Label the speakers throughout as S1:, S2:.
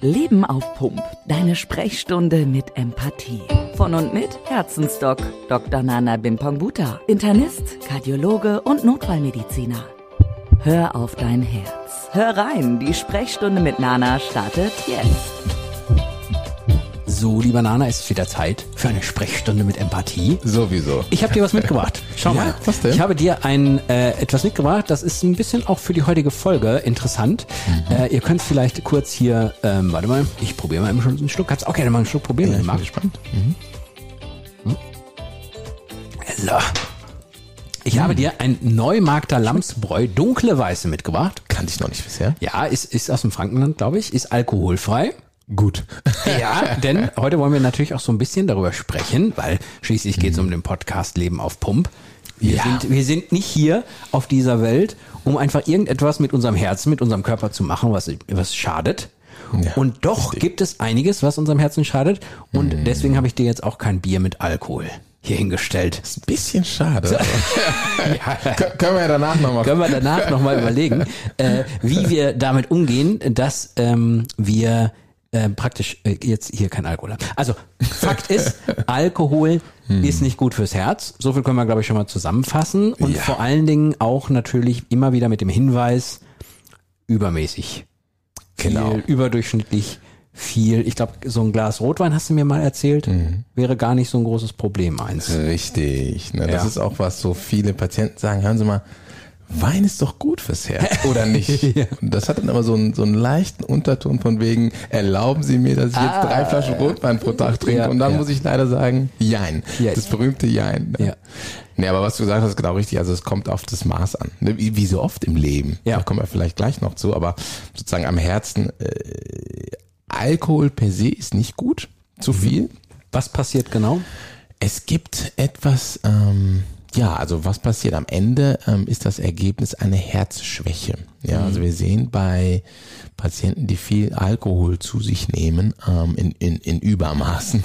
S1: Leben auf Pump. Deine Sprechstunde mit Empathie. Von und mit Herzensdoc Dr. Nana Bimpongbuta. Internist, Kardiologe und Notfallmediziner. Hör auf dein Herz. Hör rein, die Sprechstunde mit Nana startet jetzt.
S2: So, lieber Nana, es ist wieder Zeit für eine Sprechstunde mit Empathie.
S3: Sowieso.
S2: Ich habe dir was mitgebracht. Schau
S3: Ja,
S2: mal.
S3: was denn?
S2: Ich habe dir ein äh, etwas mitgebracht. Das ist ein bisschen auch für die heutige Folge interessant.
S3: Mhm.
S2: Äh, ihr könnt vielleicht kurz hier, ähm, warte mal, ich probiere mal eben schon einen Schluck. Kannst auch gerne mal einen Schluck probieren, wenn
S3: ich bin gespannt.
S2: So. Ich habe dir ein Neumarkter Lamsbräu dunkle Weiße mitgebracht.
S3: Kannte ich noch nicht bisher.
S2: Ja, ist, ist aus dem Frankenland, glaube ich, ist alkoholfrei.
S3: Gut.
S2: Ja, denn heute wollen wir natürlich auch so ein bisschen darüber sprechen, weil schließlich geht es um den Podcast Leben auf Pump. Wir,
S3: Ja.
S2: sind, wir sind nicht hier auf dieser Welt, um einfach irgendetwas mit unserem Herzen, mit unserem Körper zu machen, was, was schadet.
S3: Ja,
S2: und doch
S3: richtig.
S2: gibt es einiges, was unserem Herzen schadet. Und deswegen habe ich dir jetzt auch kein Bier mit Alkohol hier hingestellt.
S3: Ist ein bisschen schade. Kö- Können wir ja danach nochmal.
S2: Können wir danach nochmal überlegen, äh, wie wir damit umgehen, dass ähm, wir äh, praktisch äh, jetzt hier kein Alkohol haben. Also Fakt ist, Alkohol ist nicht gut fürs Herz. So viel können wir, glaube ich, schon mal zusammenfassen. Und
S3: Ja.
S2: vor allen Dingen auch natürlich immer wieder mit dem Hinweis, übermäßig.
S3: Genau.
S2: Viel, überdurchschnittlich viel. Ich glaube, so ein Glas Rotwein hast du mir mal erzählt, wäre gar nicht so ein großes Problem eins.
S3: Richtig. Ne? Das
S2: Ja.
S3: ist auch was so viele Patienten sagen. Hören Sie mal, Wein ist doch gut fürs Herz, oder nicht? Und das hat dann aber so einen, so einen leichten Unterton von wegen, erlauben Sie mir, dass ich jetzt drei Flaschen Rotwein pro Tag trinke.
S2: Ah. Ja,
S3: und dann
S2: ja.
S3: muss ich leider sagen, Jein.
S2: Ja.
S3: Das berühmte Jein. Ne?
S2: Ja.
S3: Nee, aber was du gesagt hast, ist genau richtig. Also es kommt auf das Maß an. Ne? Wie, wie so oft im Leben.
S2: Ja.
S3: Da kommen wir vielleicht gleich noch zu. Aber sozusagen am Herzen, äh, Alkohol per se ist nicht gut. Zu viel.
S2: Was passiert genau?
S3: Es gibt etwas, ähm, ja, also was passiert am Ende, ähm, ist das Ergebnis eine Herzschwäche. Ja, also wir sehen bei Patienten, die viel Alkohol zu sich nehmen, ähm, in, in, in Übermaßen,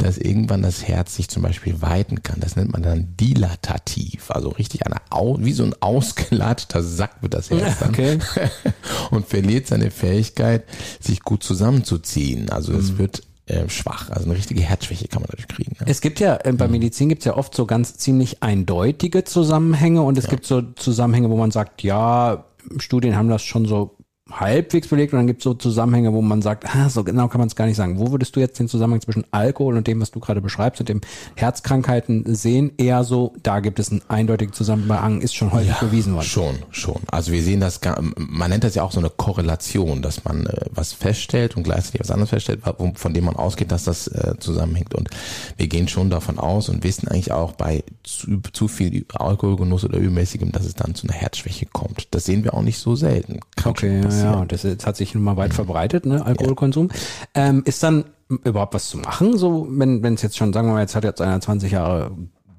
S3: dass irgendwann das Herz sich zum Beispiel weiten kann. Das nennt man dann dilatativ, also richtig eine, Au- wie so ein ausgelatschter Sack wird das Herz dann
S2: Okay.
S3: und verliert seine Fähigkeit, sich gut zusammenzuziehen. Also es wird äh, schwach. Also eine richtige Herzschwäche kann man dadurch kriegen. Ne?
S2: Es gibt ja, äh, bei Medizin gibt es ja oft so ganz ziemlich eindeutige Zusammenhänge und es gibt so Zusammenhänge, wo man sagt, ja, Studien haben das schon so halbwegs belegt und dann gibt es so Zusammenhänge, wo man sagt, ah, so genau kann man es gar nicht sagen. Wo würdest du jetzt den Zusammenhang zwischen Alkohol und dem, was du gerade beschreibst, und dem Herzkrankheiten sehen? Eher so, da gibt es einen eindeutigen Zusammenhang, ist schon häufig bewiesen worden.
S3: Schon, schon. Also wir sehen das, man nennt das ja auch so eine Korrelation, dass man äh, was feststellt und gleichzeitig was anderes feststellt, von dem man ausgeht, dass das äh, zusammenhängt. Und wir gehen schon davon aus und wissen eigentlich auch bei zu, zu viel Alkoholgenuss oder übermäßigem, dass es dann zu einer Herzschwäche kommt. Das sehen wir auch nicht so selten. Kann
S2: Okay, ja,
S3: passieren.
S2: ja, das, ist- hat sich nun mal weit verbreitet, ne, Alkoholkonsum. Ähm, ist dann überhaupt was zu machen, so wenn wenn es jetzt schon, sagen wir mal, jetzt hat jetzt einer 20 Jahre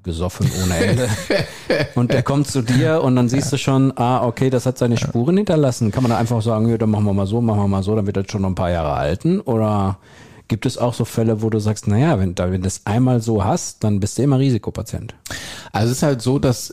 S2: gesoffen ohne Ende und der kommt zu dir und dann siehst du schon, ah, okay, das hat seine Spuren hinterlassen. Kann man da einfach sagen, ja, dann machen wir mal so, machen wir mal so, dann wird das schon noch ein paar Jahre halten oder gibt es auch so Fälle, wo du sagst, naja, wenn, wenn du das einmal so hast, dann bist du immer Risikopatient.
S3: Also es ist halt so, dass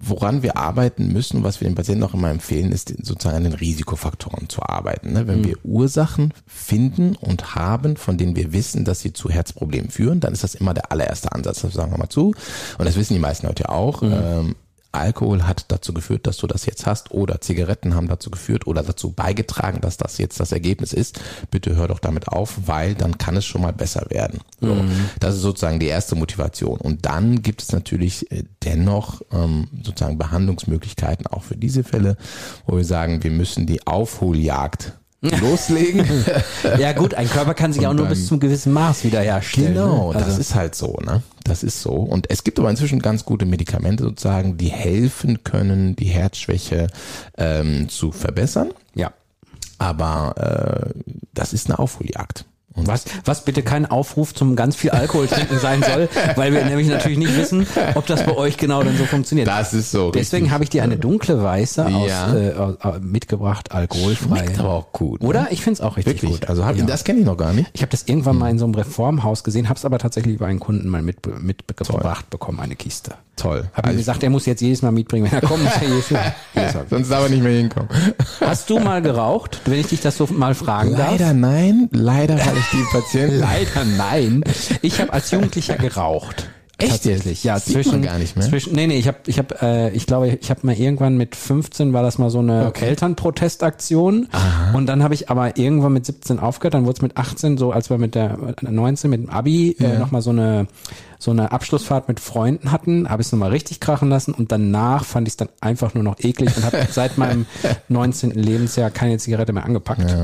S3: woran wir arbeiten müssen, was wir den Patienten auch immer empfehlen, ist sozusagen an den Risikofaktoren zu arbeiten. Ne? Wenn wir Ursachen finden und haben, von denen wir wissen, dass sie zu Herzproblemen führen, dann ist das immer der allererste Ansatz. Das sagen wir mal zu. Und das wissen die meisten Leute auch. Ähm, Alkohol hat dazu geführt, dass du das jetzt hast oder Zigaretten haben dazu geführt oder dazu beigetragen, dass das jetzt das Ergebnis ist. Bitte hör doch damit auf, weil dann kann es schon mal besser werden. So, Das ist sozusagen die erste Motivation. Und dann gibt es natürlich äh, dennoch ähm, sozusagen Behandlungsmöglichkeiten auch für diese Fälle, wo wir sagen, wir müssen die Aufholjagd loslegen.
S2: Ja gut, ein Körper kann sich auch nur
S3: dann-
S2: bis zum gewissen Maß wiederherstellen.
S3: Genau,
S2: ne?
S3: das
S2: Also-
S3: ist halt so, ne? Das ist so. Und es gibt aber inzwischen ganz gute Medikamente sozusagen, die helfen können, die Herzschwäche ähm, zu verbessern.
S2: ja.
S3: Aber äh, das ist eine Aufholjagd. Und
S2: Was, was bitte kein Aufruf zum ganz viel Alkohol trinken sein soll, weil wir nämlich natürlich nicht wissen, ob das bei euch genau dann so funktioniert.
S3: das ist so.
S2: Deswegen habe ich dir eine dunkle Weiße aus,
S3: Ja.
S2: äh, aus, mitgebracht, alkoholfrei.
S3: Schmeckt aber auch gut. ne?
S2: Oder? Ich finde es auch richtig
S3: Wirklich.
S2: gut.
S3: Also hab,
S2: ja.
S3: das kenne ich noch gar nicht.
S2: ich habe das irgendwann mal in so einem Reformhaus gesehen, habe es aber tatsächlich bei einem Kunden mal mit, mitgebracht bekommen, eine Kiste.
S3: Toll.
S2: Hab
S3: Also-
S2: gesagt, er muss jetzt jedes Mal mitbringen, wenn er kommt. muss er jedes Mal, jedes Mal.
S3: Sonst darf er nicht mehr hinkommen.
S2: Hast du mal geraucht, wenn ich dich das so mal fragen darf?
S3: Leider nein, leider, weil ich die Patienten.
S2: Leider nein. Ich habe als Jugendlicher geraucht.
S3: Echt
S2: Tatsächlich, ja. Zwischen,
S3: gar nicht mehr.
S2: Zwischen, nee, nee, ich habe, ich habe, äh, ich glaube, ich habe mal irgendwann mit 15 war das mal so eine
S3: Okay.
S2: Elternprotestaktion. Und dann habe ich aber irgendwann mit 17 aufgehört. Dann wurde es mit 18 so, als wir mit der äh, 19 mit dem Abi äh, noch mal so eine so eine Abschlussfahrt mit Freunden hatten, habe ich es nochmal richtig krachen lassen und danach fand ich es dann einfach nur noch eklig und habe seit meinem 19. Lebensjahr keine Zigarette mehr angepackt.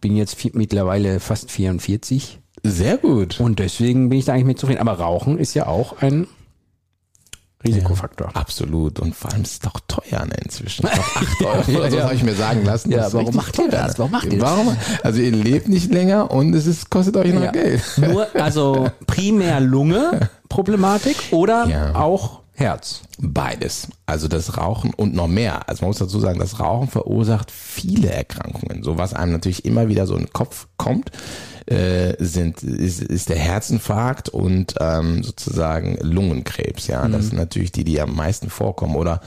S2: Bin jetzt vi- mittlerweile fast 44
S3: Sehr gut.
S2: und deswegen bin ich da eigentlich mit zufrieden. Aber Rauchen ist ja auch ein Risikofaktor.
S3: Absolut. Und vor allem ist es doch teuer ne, inzwischen. Glaub, 8 Euro oder so
S2: ja.
S3: habe ich mir sagen lassen.
S2: Ja, warum macht ihr das? Warum macht ihr das?
S3: Warum? Also ihr lebt nicht länger und es ist, kostet euch noch
S2: Ja.
S3: Geld.
S2: Nur, also primär Lunge Problematik oder
S3: Ja.
S2: auch Herz.
S3: Beides. Also das Rauchen und noch mehr. Also man muss dazu sagen, das Rauchen verursacht viele Erkrankungen. So was einem natürlich immer wieder so in den Kopf kommt, äh, sind ist, ist der Herzinfarkt und ähm, sozusagen Lungenkrebs. Ja, das sind natürlich die, die am meisten vorkommen oder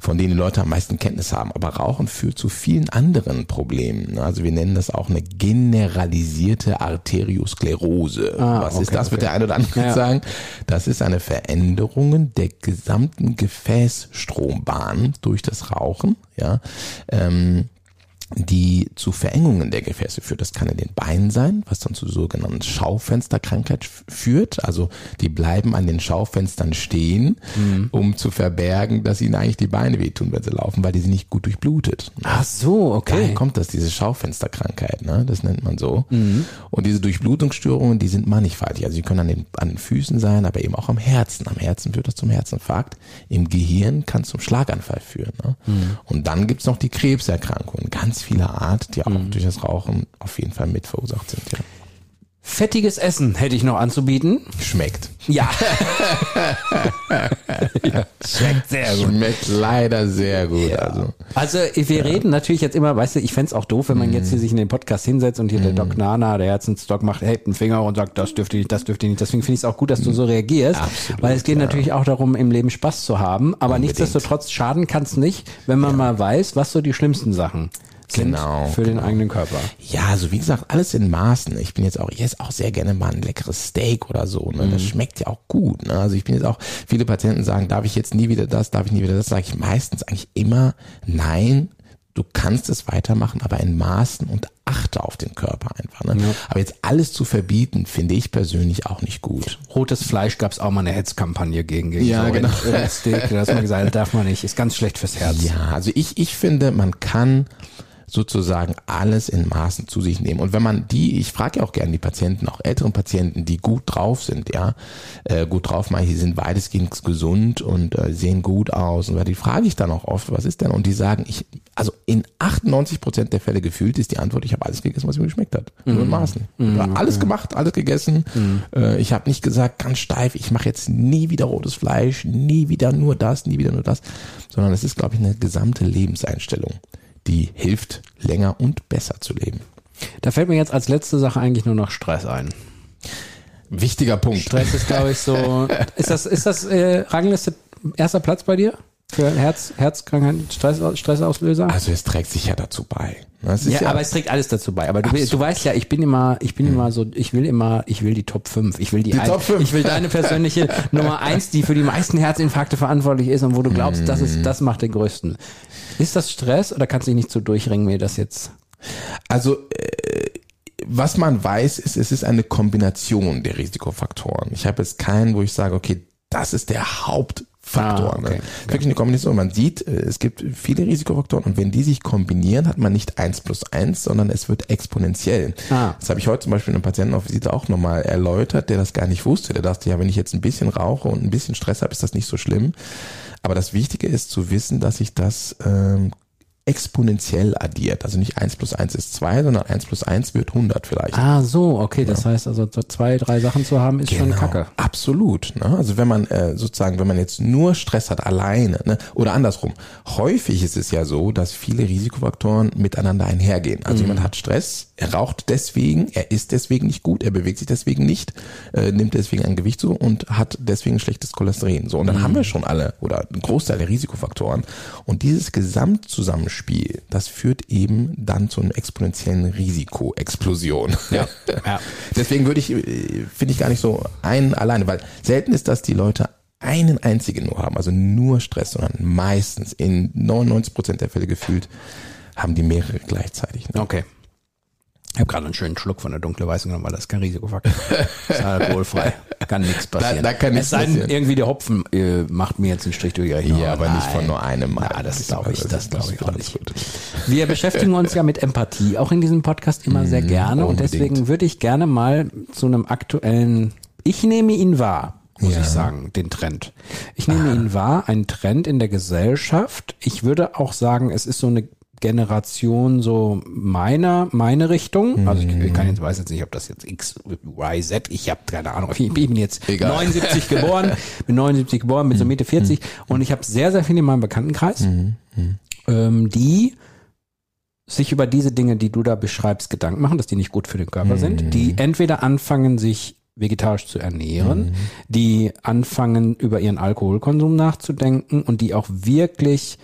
S3: von denen die Leute am meisten Kenntnis haben. Aber Rauchen führt zu vielen anderen Problemen. Also wir nennen das auch eine generalisierte Arteriosklerose.
S2: Ah,
S3: Was ist
S2: okay,
S3: das, wird
S2: okay.
S3: der eine oder andere
S2: Ja.
S3: sagen. Das ist eine Veränderung der gesamten Gefäßstrombahn durch das Rauchen, ja. Ähm, die zu Verengungen der Gefäße führt. Das kann in den Beinen sein, was dann zu sogenannten Schaufensterkrankheit führt. Also die bleiben an den Schaufenstern stehen, um zu verbergen, dass ihnen eigentlich die Beine wehtun, wenn sie laufen, weil die sind nicht gut durchblutet.
S2: Ach so,
S3: Daher kommt das, diese Schaufensterkrankheit, ne? das nennt man so. Und diese Durchblutungsstörungen, die sind mannigfaltig. Also sie können an den, an den Füßen sein, aber eben auch am Herzen. Am Herzen führt das zum Herzinfarkt. Im Gehirn kann es zum Schlaganfall führen. Ne? Und dann gibt's noch die Krebserkrankungen, ganz vieler Art, die auch durch das Rauchen auf jeden Fall mit verursacht sind. Ja.
S2: Fettiges Essen hätte ich noch anzubieten.
S3: Schmeckt.
S2: Ja. Schmeckt sehr
S3: Schmeckt leider sehr gut. Also.
S2: Also wir reden natürlich jetzt immer, weißt du, ich fänd's auch doof, wenn man jetzt hier sich in den Podcast hinsetzt und hier der Doc Nana, der Herzensdoc macht, hebt einen Finger und sagt, das dürfte nicht, das dürfte nicht. Deswegen finde ich es auch gut, dass du so reagierst,
S3: Absolut,
S2: weil es geht
S3: ja.
S2: natürlich auch darum, im Leben Spaß zu haben, aber
S3: Unbedingt.
S2: nichtsdestotrotz schaden kann's nicht, wenn man mal weiß, was so die schlimmsten Sachen sind
S3: Genau,
S2: für den eigenen Körper.
S3: Ja, also wie gesagt, alles in Maßen. Ich bin jetzt auch, ich esse auch sehr gerne mal ein leckeres Steak oder so. Ne? Das schmeckt ja auch gut. Ne? Also ich bin jetzt auch, viele Patienten sagen, darf ich jetzt nie wieder das, darf ich nie wieder das, sage ich meistens eigentlich immer, nein, du kannst es weitermachen, aber in Maßen und achte auf den Körper einfach. Ne? Aber jetzt alles zu verbieten, finde ich persönlich auch nicht gut.
S2: Rotes Fleisch gab's auch mal eine Hetzkampagne gegen, gegen
S3: Ja,
S2: so
S3: genau.
S2: Steak, da hat man gesagt, das darf man nicht, ist ganz schlecht fürs Herz.
S3: Ja, also ich, ich finde, man kann sozusagen alles in Maßen zu sich nehmen. Und wenn man die, ich frage ja auch gerne die Patienten, auch älteren Patienten, die gut drauf sind, ja, äh, gut drauf, meine ich, die sind weitestgehend gesund und äh, sehen gut aus. Und weil die frage ich dann auch oft, was ist denn? Und die sagen, ich, also in 98 Prozent der Fälle gefühlt ist die Antwort, ich habe alles gegessen, was mir geschmeckt hat. Nur in Maßen. Ich habe alles gemacht, alles gegessen. Äh, ich habe nicht gesagt, ganz steif, ich mache jetzt nie wieder rotes Fleisch, nie wieder nur das, nie wieder nur das, sondern es ist, glaube ich, eine gesamte Lebenseinstellung, die hilft, länger und besser zu leben.
S2: Da fällt mir jetzt als letzte Sache eigentlich nur noch Stress ein.
S3: Wichtiger Punkt.
S2: Stress ist, glaube ich, so. Ist das, ist das äh, Rangliste erster Platz bei dir? Für Herz, Herzkrankheit, Stress, Stressauslöser?
S3: Also es trägt sich ja dazu bei. Das
S2: ja,
S3: ja,
S2: aber es trägt alles dazu bei. Aber du, du weißt ja, ich bin immer, ich bin immer so, ich will immer, ich will die Top 5. Ich will die,
S3: Die
S2: ein,
S3: Top 5.
S2: Ich will deine persönliche Nummer 1, die für die meisten Herzinfarkte verantwortlich ist und wo du glaubst, das
S3: Mhm.
S2: ist, das macht den größten. Ist das Stress oder kannst du dich nicht so durchringen, mir das jetzt?
S3: Also äh, was man weiß, ist, es ist eine Kombination der Risikofaktoren. Ich habe jetzt keinen, wo ich sage, okay, das ist der Hauptfaktor.
S2: Ah, okay.
S3: ne? Wirklich eine Kombination. Man sieht, äh, es gibt viele Risikofaktoren und wenn die sich kombinieren, hat man nicht eins plus eins, sondern es wird exponentiell.
S2: Ah.
S3: Das habe ich heute zum Beispiel einem Patienten auf Visite auch nochmal erläutert, der das gar nicht wusste. Der dachte, ja, wenn ich jetzt ein bisschen rauche und ein bisschen Stress habe, ist das nicht so schlimm. Aber das Wichtige ist zu wissen, dass sich das ähm, exponentiell addiert. Also nicht eins plus eins ist zwei, sondern eins plus eins wird 100 vielleicht.
S2: Ah, so, okay. Das heißt also, so zwei, drei Sachen zu haben, ist schon kacke.
S3: Genau. Absolut. Ne? Also wenn man äh, sozusagen, wenn man jetzt nur Stress hat alleine, ne? oder andersrum, häufig ist es ja so, dass viele Risikofaktoren miteinander einhergehen. Also jemand hat Stress, er raucht deswegen, er isst deswegen nicht gut, er bewegt sich deswegen nicht, äh, nimmt deswegen ein Gewicht zu und hat deswegen schlechtes Cholesterin. So, und dann
S2: Mhm.
S3: haben wir schon alle oder einen Großteil der Risikofaktoren. Und dieses Gesamtzusammenspiel, das führt eben dann zu einer exponentiellen Risikoexplosion.
S2: Ja, ja.
S3: Deswegen würde ich, äh, finde ich gar nicht so einen alleine, weil selten ist, dass die Leute einen einzigen nur haben, also nur Stress, sondern meistens in 99 Prozent der Fälle gefühlt haben die mehrere gleichzeitig. Ne?
S2: Okay. Ich habe gerade einen schönen Schluck von der dunkle Weiße genommen, weil das ist kein Risikofaktor. ist alkoholfrei. Kann nichts passieren.
S3: Da- da kann nichts
S2: es sei denn,
S3: passieren.
S2: irgendwie der Hopfen äh, macht mir jetzt einen Strich durch die Rechnung.
S3: Ja, aber nicht
S2: nein.
S3: von nur einem Mal.
S2: Ja, das glaube ich, das glaube ich auch nicht. Wir beschäftigen uns ja mit Empathie, auch in diesem Podcast immer sehr gerne. Und
S3: Mhm, unbedingt.
S2: deswegen würde ich gerne mal zu einem aktuellen, ich nehme ihn wahr, muss
S3: Ja.
S2: ich sagen, den Trend. Ich nehme ihn wahr, ein Trend in der Gesellschaft. Ich würde auch sagen, es ist so eine Generation so meiner, meine Richtung. Also ich, ich kann jetzt, weiß jetzt nicht, ob das jetzt X, Y, Z, ich habe keine Ahnung. Ich bin jetzt
S3: Egal.
S2: 79 geboren, bin 79 geboren, bin so Mitte 40 und ich habe sehr, sehr viele in meinem Bekanntenkreis, ähm, die sich über diese Dinge, die du da beschreibst, Gedanken machen, dass die nicht gut für den Körper sind, die entweder anfangen, sich vegetarisch zu ernähren, die anfangen, über ihren Alkoholkonsum nachzudenken und die auch wirklich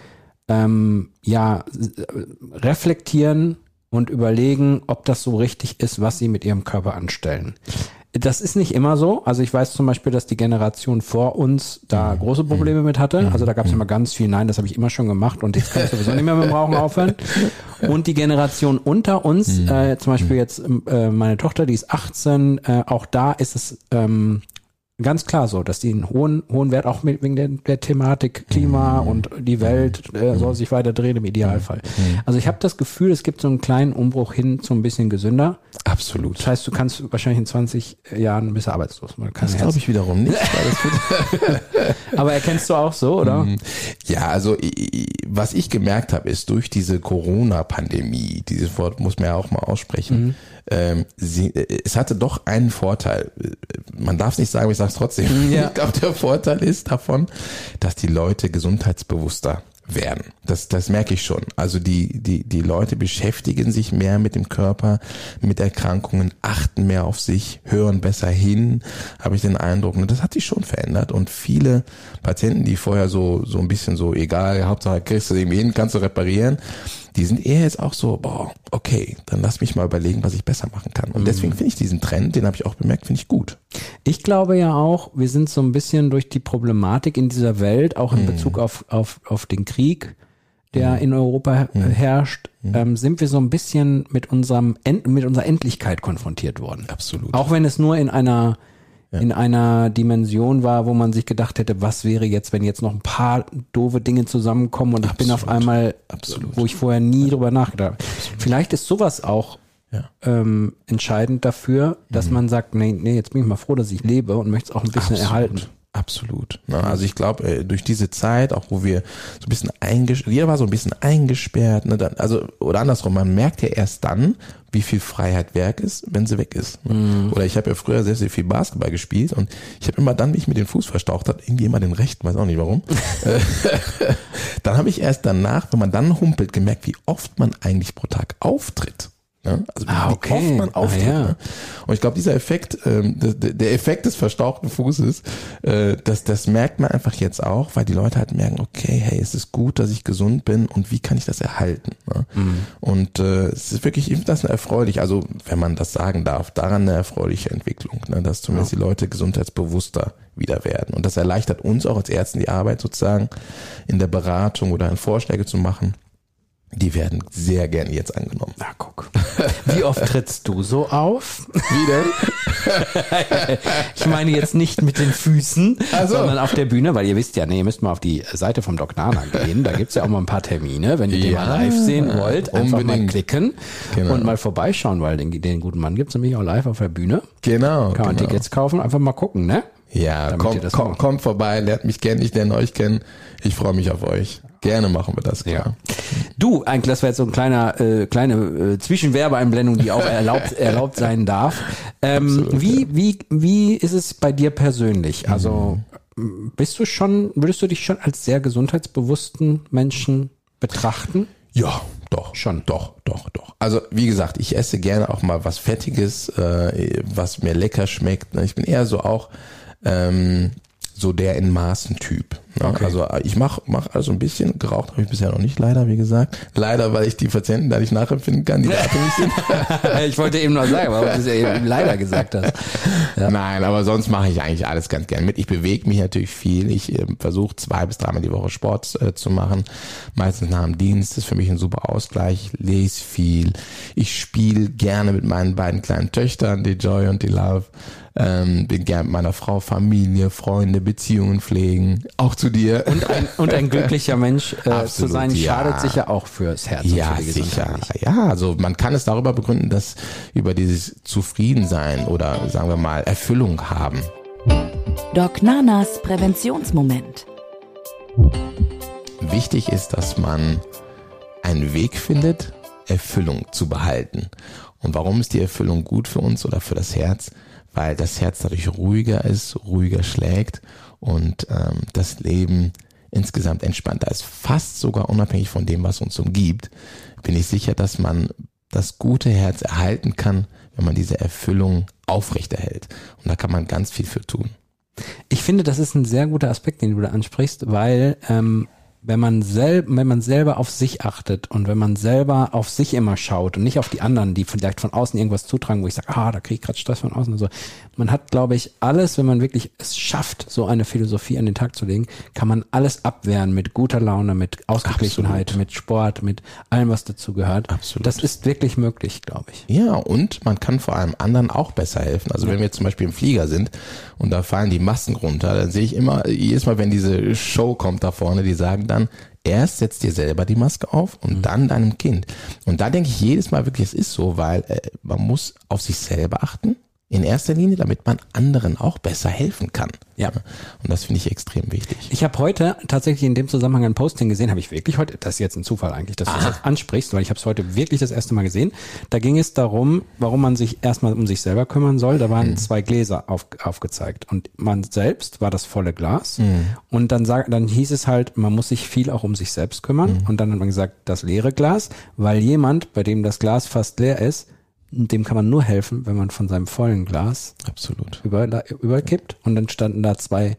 S2: ähm, ja reflektieren und überlegen, ob das so richtig ist, was sie mit ihrem Körper anstellen. Das ist nicht immer so. Also ich weiß zum Beispiel, dass die Generation vor uns da große Probleme mit hatte. Also da gab es immer ganz viel, nein, das habe ich immer schon gemacht und jetzt kann ich sowieso nicht mehr mit dem Rauchen aufhören. Und die Generation unter uns, äh, zum Beispiel jetzt äh, meine Tochter, die ist 18, äh, auch da ist es ähm, ganz klar so, dass die einen hohen, hohen Wert auch mit, wegen der, der Thematik Klima und die Welt äh, soll sich weiter drehen im Idealfall. Also ich habe das Gefühl, es gibt so einen kleinen Umbruch hin zu ein bisschen gesünder.
S3: Absolut.
S2: Das heißt, du kannst wahrscheinlich in 20 Jahren bist du arbeitslos. Man kann
S3: Das glaube ich wiederum nicht. Weil das wird,
S2: Aber erkennst du auch so, oder?
S3: ja, also was ich gemerkt habe, ist durch diese Corona-Pandemie, dieses Wort muss man ja auch mal aussprechen, ähm, sie, äh, es hatte doch einen Vorteil. Man darf es nicht sagen, aber ich sage es trotzdem.
S2: Ja.
S3: Ich glaube, der Vorteil ist davon, dass die Leute gesundheitsbewusster werden. Das, das merke ich schon. Also die, die, die Leute beschäftigen sich mehr mit dem Körper, mit Erkrankungen, achten mehr auf sich, hören besser hin, habe ich den Eindruck. Und das hat sich schon verändert. Und viele Patienten, die vorher so, so ein bisschen so, egal, Hauptsache kriegst du irgendwie hin, kannst du reparieren, die sind eher jetzt auch so, boah, okay, dann lass mich mal überlegen, was ich besser machen kann. Und deswegen finde ich diesen Trend, den habe ich auch bemerkt, finde ich gut.
S2: Ich glaube ja auch, wir sind so ein bisschen durch die Problematik in dieser Welt, auch in
S3: Mhm.
S2: Bezug auf, auf, auf den Krieg, der in Europa
S3: Mhm.
S2: herrscht, ähm, sind wir so ein bisschen mit unserem End, mit unserer Endlichkeit konfrontiert worden.
S3: Absolut.
S2: Auch wenn es nur in einer in einer Dimension war, wo man sich gedacht hätte, was wäre jetzt, wenn jetzt noch ein paar doofe Dinge zusammenkommen und ich bin auf
S3: Absolut.
S2: einmal,
S3: Absolut.
S2: wo ich vorher nie drüber nachgedacht habe. Vielleicht ist sowas auch
S3: Ja.
S2: ähm, entscheidend dafür, dass man sagt, nee, nee, jetzt bin ich mal froh, dass ich lebe und möchte es auch ein bisschen erhalten.
S3: Absolut. Na, also ich glaube, äh, durch diese Zeit, auch wo wir so ein bisschen eingesperrt, jeder war so ein bisschen eingesperrt, ne, dann, also, oder andersrum, man merkt ja erst dann, wie viel Freiheit Werk ist, wenn sie weg ist. Ne? Oder ich habe ja früher sehr, sehr viel Basketball gespielt und ich habe immer dann, wie ich mir den Fuß verstaucht hat, irgendwie immer den rechten, weiß auch nicht warum. Dann habe ich erst danach, wenn man dann humpelt, gemerkt, wie oft man eigentlich pro Tag auftritt. Ne? Also wie,
S2: Ah,
S3: wie
S2: okay.
S3: oft man
S2: Ah,
S3: auftritt.
S2: ja.
S3: ne? Und ich glaube, dieser Effekt, ähm, der, der Effekt des verstauchten Fußes, äh, das, das merkt man einfach jetzt auch, weil die Leute halt merken, okay, hey, es ist gut, dass ich gesund bin und wie kann ich das erhalten? Ne? Und äh, es ist wirklich, ich finde das erfreulich, also wenn man das sagen darf, daran eine erfreuliche Entwicklung, ne? dass zumindest die Leute gesundheitsbewusster wieder werden. Und das erleichtert uns auch als Ärzten die Arbeit sozusagen in der Beratung oder in Vorschläge zu machen. Die werden sehr gerne jetzt angenommen.
S2: Na, guck. Wie oft trittst du so auf?
S3: Wie denn?
S2: Ich meine jetzt nicht mit den Füßen,
S3: Ach so.
S2: sondern auf der Bühne, weil ihr wisst ja, nee, ihr müsst mal auf die Seite vom Dr. Nana gehen. Da gibt's ja auch mal ein paar Termine. Wenn ihr den
S3: Ja,
S2: mal live sehen wollt, einfach mal
S3: unbedingt.
S2: klicken
S3: Genau.
S2: und mal vorbeischauen, weil den, den guten Mann gibt's nämlich auch live auf der Bühne.
S3: Genau.
S2: Kann man
S3: genau.
S2: Tickets kaufen, einfach mal gucken, ne?
S3: Ja, kommt,
S2: das
S3: kommt, kommt vorbei, lernt mich kennen, ich lerne euch kennen. Ich freue mich auf euch. Gerne machen wir das, klar.
S2: Du, eigentlich, das war jetzt so ein kleiner, äh, kleine äh, Zwischenwerbeeinblendung, die auch erlaubt, erlaubt sein darf. Ähm, wie, wie, wie ist es bei dir persönlich? Also m, bist du schon, würdest du dich schon als sehr gesundheitsbewussten Menschen betrachten?
S3: Ja, doch.
S2: Schon.
S3: Doch, doch, doch. Also wie gesagt, ich esse gerne auch mal was Fettiges, äh, was mir lecker schmeckt. Ich bin eher so auch ähm, so der in Maßen Ne?
S2: Okay.
S3: Also ich mach mach also ein bisschen geraucht habe ich bisher noch nicht, leider wie gesagt. Leider, weil ich die Patienten da nicht nachempfinden kann, die da abhängig sind.
S2: ich wollte eben noch sagen, warum du es ja eben leider gesagt hast. Ja.
S3: Nein, aber sonst mache ich eigentlich alles ganz gern mit. Ich bewege mich natürlich viel. Ich äh, versuche zwei bis dreimal die Woche Sport äh, zu machen. Meistens nach dem Dienst. Das ist für mich ein super Ausgleich. Ich lese viel. Ich spiele gerne mit meinen beiden kleinen Töchtern, die Joy und die Love. Ähm, bin gern mit meiner Frau, Familie, Freunde, Beziehungen pflegen. Auch zu dir.
S2: Und ein, und ein glücklicher Mensch äh, zu
S3: Absolut,
S2: sein,
S3: ja.
S2: schadet sicher auch fürs Herz
S3: Ja,
S2: und für die
S3: sicher. Ja, also man kann es darüber begründen, dass über dieses Zufriedensein oder sagen wir mal Erfüllung haben.
S1: Doc Nanas Präventionsmoment.
S3: Wichtig ist, dass man einen Weg findet, Erfüllung zu behalten. Und warum ist die Erfüllung gut für uns oder für das Herz? Weil das Herz dadurch ruhiger ist, ruhiger schlägt und ähm, das Leben insgesamt entspannter ist. Fast sogar unabhängig von dem, was uns umgibt, bin ich sicher, dass man das gute Herz erhalten kann, wenn man diese Erfüllung aufrechterhält. Und da kann man ganz viel für tun.
S2: Ich finde, das ist ein sehr guter Aspekt, den du da ansprichst, weil ähm, wenn man selber, wenn man selber auf sich achtet und wenn man selber auf sich immer schaut und nicht auf die anderen, die vielleicht von außen irgendwas zutragen, wo ich sage, ah, da kriege ich gerade Stress von außen und so. Man hat, glaube ich, alles, wenn man wirklich es schafft, so eine Philosophie an den Tag zu legen, kann man alles abwehren mit guter Laune, mit Ausgeglichenheit,
S3: Absolut.
S2: mit Sport, mit allem, was dazu gehört.
S3: Absolut.
S2: Das ist wirklich möglich, glaube ich.
S3: Ja, und man kann vor allem anderen auch besser helfen. Also wenn wir zum Beispiel im Flieger sind und da fallen die Masken runter, dann sehe ich immer, jedes Mal, wenn diese Show kommt da vorne, die sagen dann, erst setzt dir selber die Maske auf und dann deinem Kind. Und da denke ich jedes Mal wirklich, es ist so, weil äh, man muss auf sich selber achten. In erster Linie, damit man anderen auch besser helfen kann.
S2: Ja.
S3: Und das finde ich extrem wichtig.
S2: Ich habe heute tatsächlich in dem Zusammenhang ein Posting gesehen, habe ich wirklich heute, das ist jetzt ein Zufall eigentlich, dass du das ansprichst, weil ich habe es heute wirklich das erste Mal gesehen. Da ging es darum, warum man sich erstmal um sich selber kümmern soll. Da waren zwei Gläser auf, aufgezeigt und man selbst war das volle Glas und dann sag, dann hieß es halt, man muss sich viel auch um sich selbst kümmern und dann hat man gesagt, das leere Glas, weil jemand, bei dem das Glas fast leer ist, dem kann man nur helfen, wenn man von seinem vollen Glas
S3: Absolut.
S2: über, überkippt und dann standen da zwei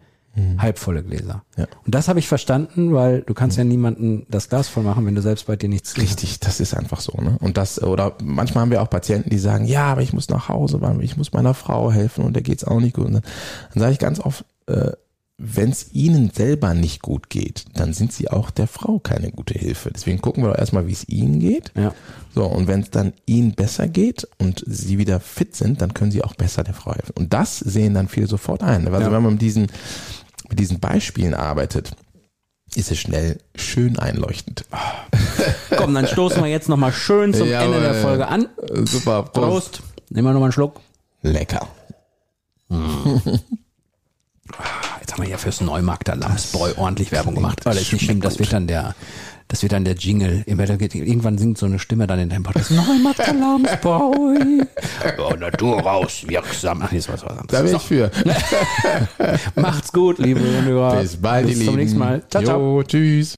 S2: halbvolle Gläser.
S3: Ja.
S2: Und das habe ich verstanden, weil du kannst ja niemanden das Glas voll machen, wenn du selbst bei dir nichts
S3: Richtig, das ist einfach so, ne? Und das, oder manchmal haben wir auch Patienten, die sagen, ja, aber ich muss nach Hause, weil ich muss meiner Frau helfen und der geht's auch nicht gut. Und dann, dann sage ich ganz oft, äh, wenn es ihnen selber nicht gut geht, dann sind sie auch der Frau keine gute Hilfe. Deswegen gucken wir doch erstmal, wie es ihnen geht.
S2: Ja.
S3: So, und wenn es dann ihnen besser geht und sie wieder fit sind, dann können sie auch besser der Frau helfen. Und das sehen dann viele sofort ein. Also
S2: Ja.
S3: wenn man mit diesen, mit diesen Beispielen arbeitet, ist es schnell schön einleuchtend.
S2: Komm, dann stoßen wir jetzt nochmal schön zum
S3: Jawohl.
S2: Ende der Folge an.
S3: Super, Prost.
S2: Prost. Nehmen wir nochmal einen Schluck.
S3: Lecker.
S2: Jetzt haben wir ja fürs Neumarkter Lamsbräu ordentlich Werbung gemacht. Aber das ist nicht schlimm, das wird dann der, das wird dann der Jingle. Irgendwann singt so eine Stimme dann in deinem Podcast. Neumarkter Lamsbräu. Oh, Natur raus, wirksam. Ach, jetzt was was
S3: Da
S2: anderes.
S3: bin ich für.
S2: So, macht's gut, liebe Hörer.
S3: Bis bald,
S2: Bis zum nächsten Mal. Ciao, ciao.
S3: Jo, tschüss.